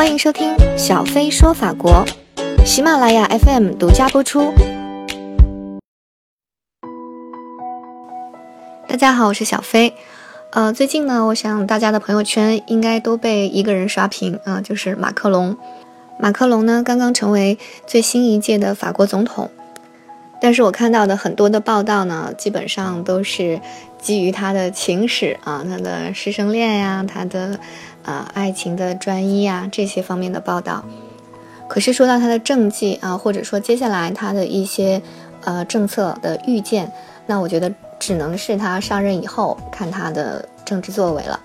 欢迎收听小飞说法国，喜马拉雅 FM 独家播出。大家好，我是小飞。呃，最近呢，我想大家的朋友圈应该都被一个人刷屏啊，就是马克龙。马克龙呢，刚刚成为最新一届的法国总统。但是我看到的很多的报道呢，基本上都是基于他的情史啊，他的师生恋呀，他的啊爱情的专一啊这些方面的报道。可是说到他的政绩啊，或者说接下来他的一些呃政策的预见，那我觉得只能是他上任以后看他的政治作为了。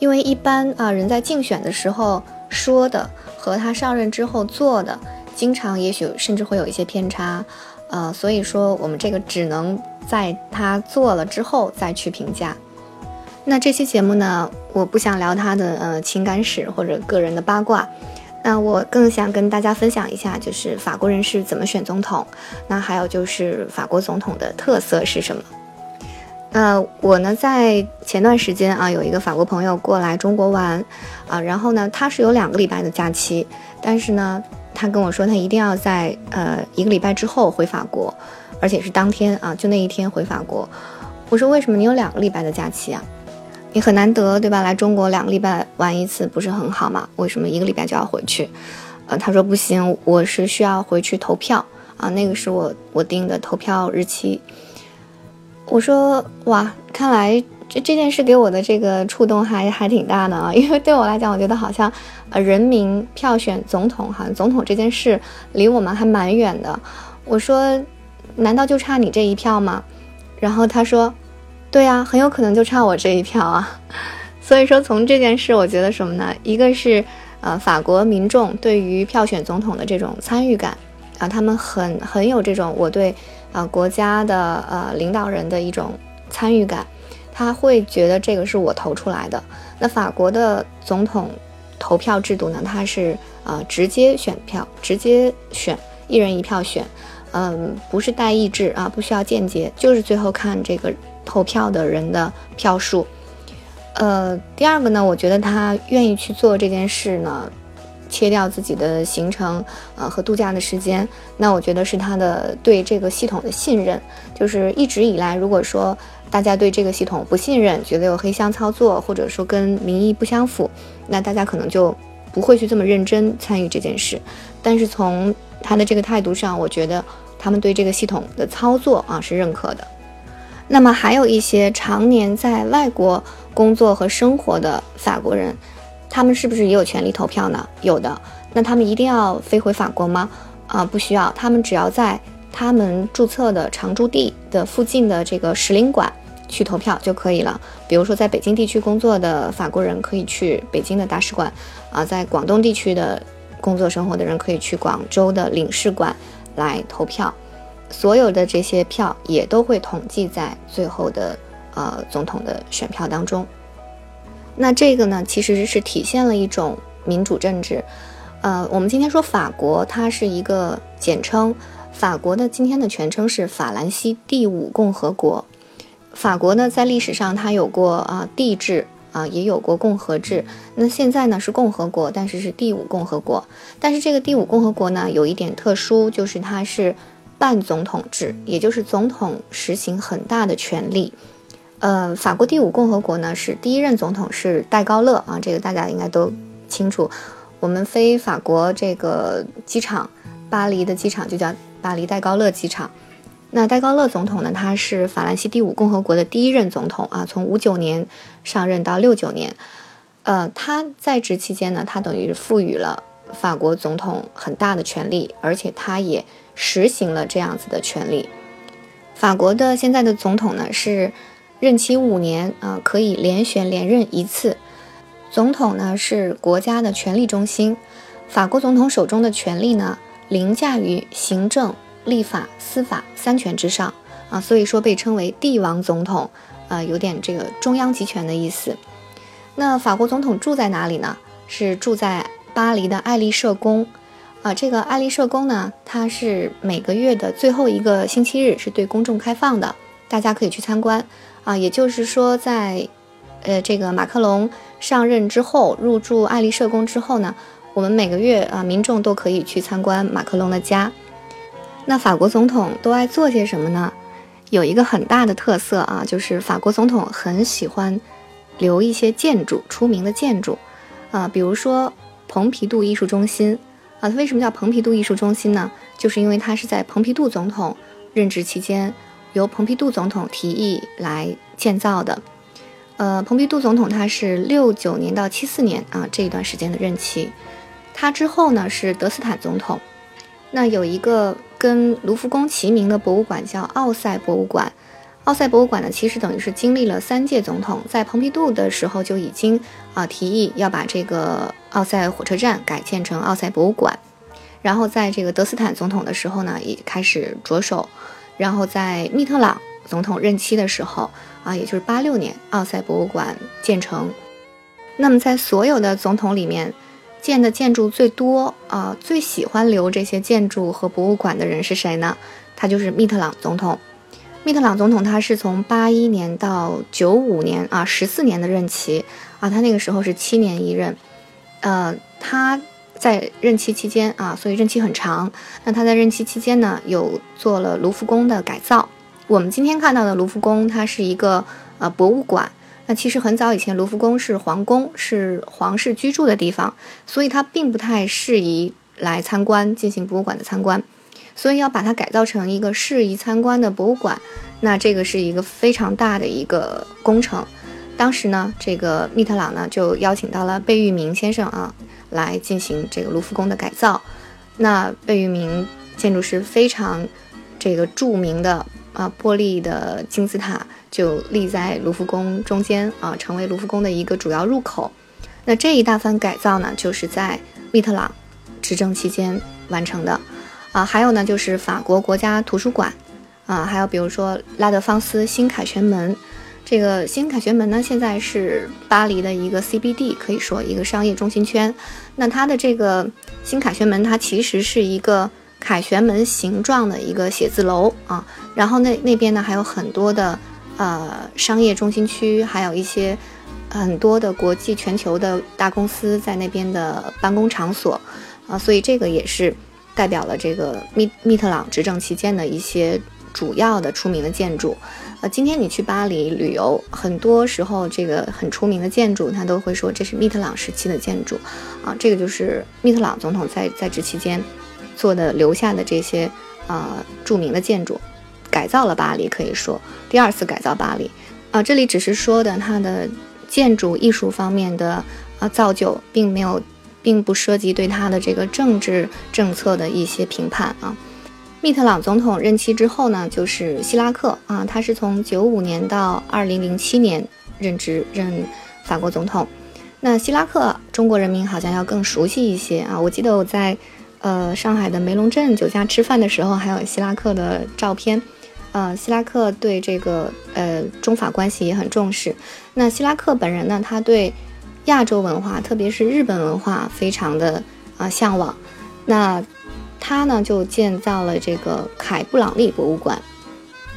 因为一般啊人在竞选的时候说的和他上任之后做的，经常也许甚至会有一些偏差。呃，所以说我们这个只能在他做了之后再去评价。那这期节目呢，我不想聊他的呃情感史或者个人的八卦，那我更想跟大家分享一下，就是法国人是怎么选总统，那还有就是法国总统的特色是什么。呃，我呢在前段时间啊，有一个法国朋友过来中国玩，啊，然后呢他是有两个礼拜的假期，但是呢。他跟我说，他一定要在呃一个礼拜之后回法国，而且是当天啊，就那一天回法国。我说为什么你有两个礼拜的假期啊？你很难得对吧？来中国两个礼拜玩一次不是很好吗？为什么一个礼拜就要回去？呃，他说不行，我是需要回去投票啊，那个是我我定的投票日期。我说哇，看来。这这件事给我的这个触动还还挺大的啊，因为对我来讲，我觉得好像，呃，人民票选总统，好像总统这件事离我们还蛮远的。我说，难道就差你这一票吗？然后他说，对呀，很有可能就差我这一票啊。所以说，从这件事，我觉得什么呢？一个是，呃，法国民众对于票选总统的这种参与感啊，他们很很有这种我对啊国家的呃领导人的一种参与感。他会觉得这个是我投出来的。那法国的总统投票制度呢？它是呃直接选票，直接选一人一票选，嗯，不是代议制啊，不需要间接，就是最后看这个投票的人的票数。呃，第二个呢，我觉得他愿意去做这件事呢，切掉自己的行程呃和度假的时间，那我觉得是他的对这个系统的信任。就是一直以来，如果说大家对这个系统不信任，觉得有黑箱操作，或者说跟民意不相符，那大家可能就不会去这么认真参与这件事。但是从他的这个态度上，我觉得他们对这个系统的操作啊是认可的。那么还有一些常年在外国工作和生活的法国人，他们是不是也有权利投票呢？有的。那他们一定要飞回法国吗？啊，不需要，他们只要在他们注册的常驻地的附近的这个使领馆。去投票就可以了。比如说，在北京地区工作的法国人可以去北京的大使馆，啊，在广东地区的工作生活的人可以去广州的领事馆来投票。所有的这些票也都会统计在最后的呃总统的选票当中。那这个呢，其实是体现了一种民主政治。呃，我们今天说法国，它是一个简称。法国的今天的全称是法兰西第五共和国。法国呢，在历史上它有过啊帝制啊，也有过共和制。那现在呢是共和国，但是是第五共和国。但是这个第五共和国呢，有一点特殊，就是它是半总统制，也就是总统实行很大的权力。呃，法国第五共和国呢是第一任总统是戴高乐啊，这个大家应该都清楚。我们飞法国这个机场，巴黎的机场就叫巴黎戴高乐机场。那戴高乐总统呢？他是法兰西第五共和国的第一任总统啊，从五九年上任到六九年，呃，他在职期间呢，他等于赋予了法国总统很大的权力，而且他也实行了这样子的权利。法国的现在的总统呢是任期五年啊，可以连选连任一次。总统呢是国家的权力中心，法国总统手中的权力呢凌驾于行政。立法、司法三权之上啊，所以说被称为帝王总统，呃，有点这个中央集权的意思。那法国总统住在哪里呢？是住在巴黎的爱丽舍宫啊。这个爱丽舍宫呢，它是每个月的最后一个星期日是对公众开放的，大家可以去参观啊。也就是说，在呃这个马克龙上任之后入住爱丽舍宫之后呢，我们每个月啊，民众都可以去参观马克龙的家。那法国总统都爱做些什么呢？有一个很大的特色啊，就是法国总统很喜欢留一些建筑，出名的建筑啊，比如说蓬皮杜艺术中心啊。它为什么叫蓬皮杜艺术中心呢？就是因为它是在蓬皮杜总统任职期间由蓬皮杜总统提议来建造的。呃，蓬皮杜总统他是六九年到七四年啊这一段时间的任期，他之后呢是德斯坦总统。那有一个跟卢浮宫齐名的博物馆叫奥赛博物馆，奥赛博物馆呢，其实等于是经历了三届总统，在蓬皮杜的时候就已经啊提议要把这个奥赛火车站改建成奥赛博物馆，然后在这个德斯坦总统的时候呢，也开始着手，然后在密特朗总统任期的时候啊，也就是八六年，奥赛博物馆建成。那么在所有的总统里面。建的建筑最多啊，最喜欢留这些建筑和博物馆的人是谁呢？他就是密特朗总统。密特朗总统他是从八一年到九五年啊，十四年的任期啊，他那个时候是七年一任。呃，他在任期期间啊，所以任期很长。那他在任期期间呢，有做了卢浮宫的改造。我们今天看到的卢浮宫，它是一个呃博物馆。那其实很早以前，卢浮宫是皇宫，是皇室居住的地方，所以它并不太适宜来参观进行博物馆的参观，所以要把它改造成一个适宜参观的博物馆，那这个是一个非常大的一个工程。当时呢，这个密特朗呢就邀请到了贝聿铭先生啊来进行这个卢浮宫的改造。那贝聿铭建筑师非常这个著名的啊玻璃的金字塔。就立在卢浮宫中间啊，成为卢浮宫的一个主要入口。那这一大番改造呢，就是在密特朗执政期间完成的啊。还有呢，就是法国国家图书馆啊，还有比如说拉德芳斯新凯旋门。这个新凯旋门呢，现在是巴黎的一个 CBD，可以说一个商业中心圈。那它的这个新凯旋门，它其实是一个凯旋门形状的一个写字楼啊。然后那那边呢，还有很多的。呃，商业中心区还有一些很多的国际、全球的大公司在那边的办公场所啊，所以这个也是代表了这个密密特朗执政期间的一些主要的出名的建筑。呃，今天你去巴黎旅游，很多时候这个很出名的建筑，他都会说这是密特朗时期的建筑啊，这个就是密特朗总统在在职期间做的留下的这些呃著名的建筑。改造了巴黎，可以说第二次改造巴黎，啊，这里只是说的它的建筑艺术方面的啊造就，并没有，并不涉及对他的这个政治政策的一些评判啊。密特朗总统任期之后呢，就是希拉克啊，他是从九五年到二零零七年任职任法国总统。那希拉克，中国人民好像要更熟悉一些啊。我记得我在呃上海的梅龙镇酒家吃饭的时候，还有希拉克的照片。呃，希拉克对这个呃中法关系也很重视。那希拉克本人呢，他对亚洲文化，特别是日本文化，非常的啊向往。那他呢就建造了这个凯布朗利博物馆。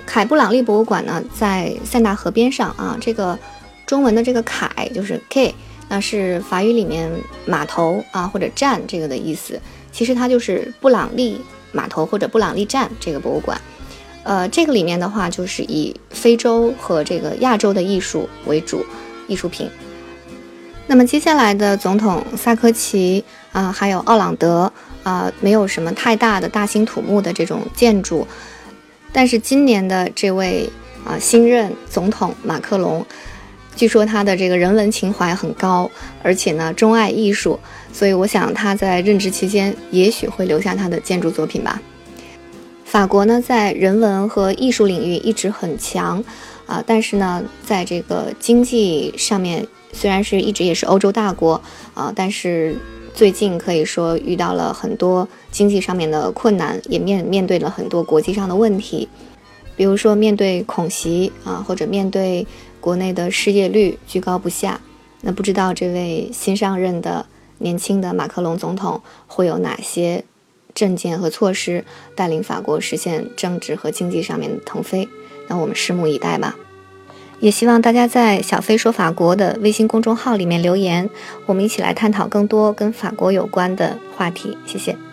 凯布朗利博物馆呢在塞纳河边上啊。这个中文的这个凯就是 K，那是法语里面码头啊或者站这个的意思。其实它就是布朗利码头或者布朗利站这个博物馆。呃，这个里面的话，就是以非洲和这个亚洲的艺术为主，艺术品。那么接下来的总统萨科齐啊，还有奥朗德啊，没有什么太大的大兴土木的这种建筑。但是今年的这位啊新任总统马克龙，据说他的这个人文情怀很高，而且呢钟爱艺术，所以我想他在任职期间也许会留下他的建筑作品吧。法国呢，在人文和艺术领域一直很强，啊，但是呢，在这个经济上面，虽然是一直也是欧洲大国，啊，但是最近可以说遇到了很多经济上面的困难，也面面对了很多国际上的问题，比如说面对恐袭啊，或者面对国内的失业率居高不下，那不知道这位新上任的年轻的马克龙总统会有哪些？政见和措施带领法国实现政治和经济上面的腾飞，那我们拭目以待吧。也希望大家在小飞说法国的微信公众号里面留言，我们一起来探讨更多跟法国有关的话题。谢谢。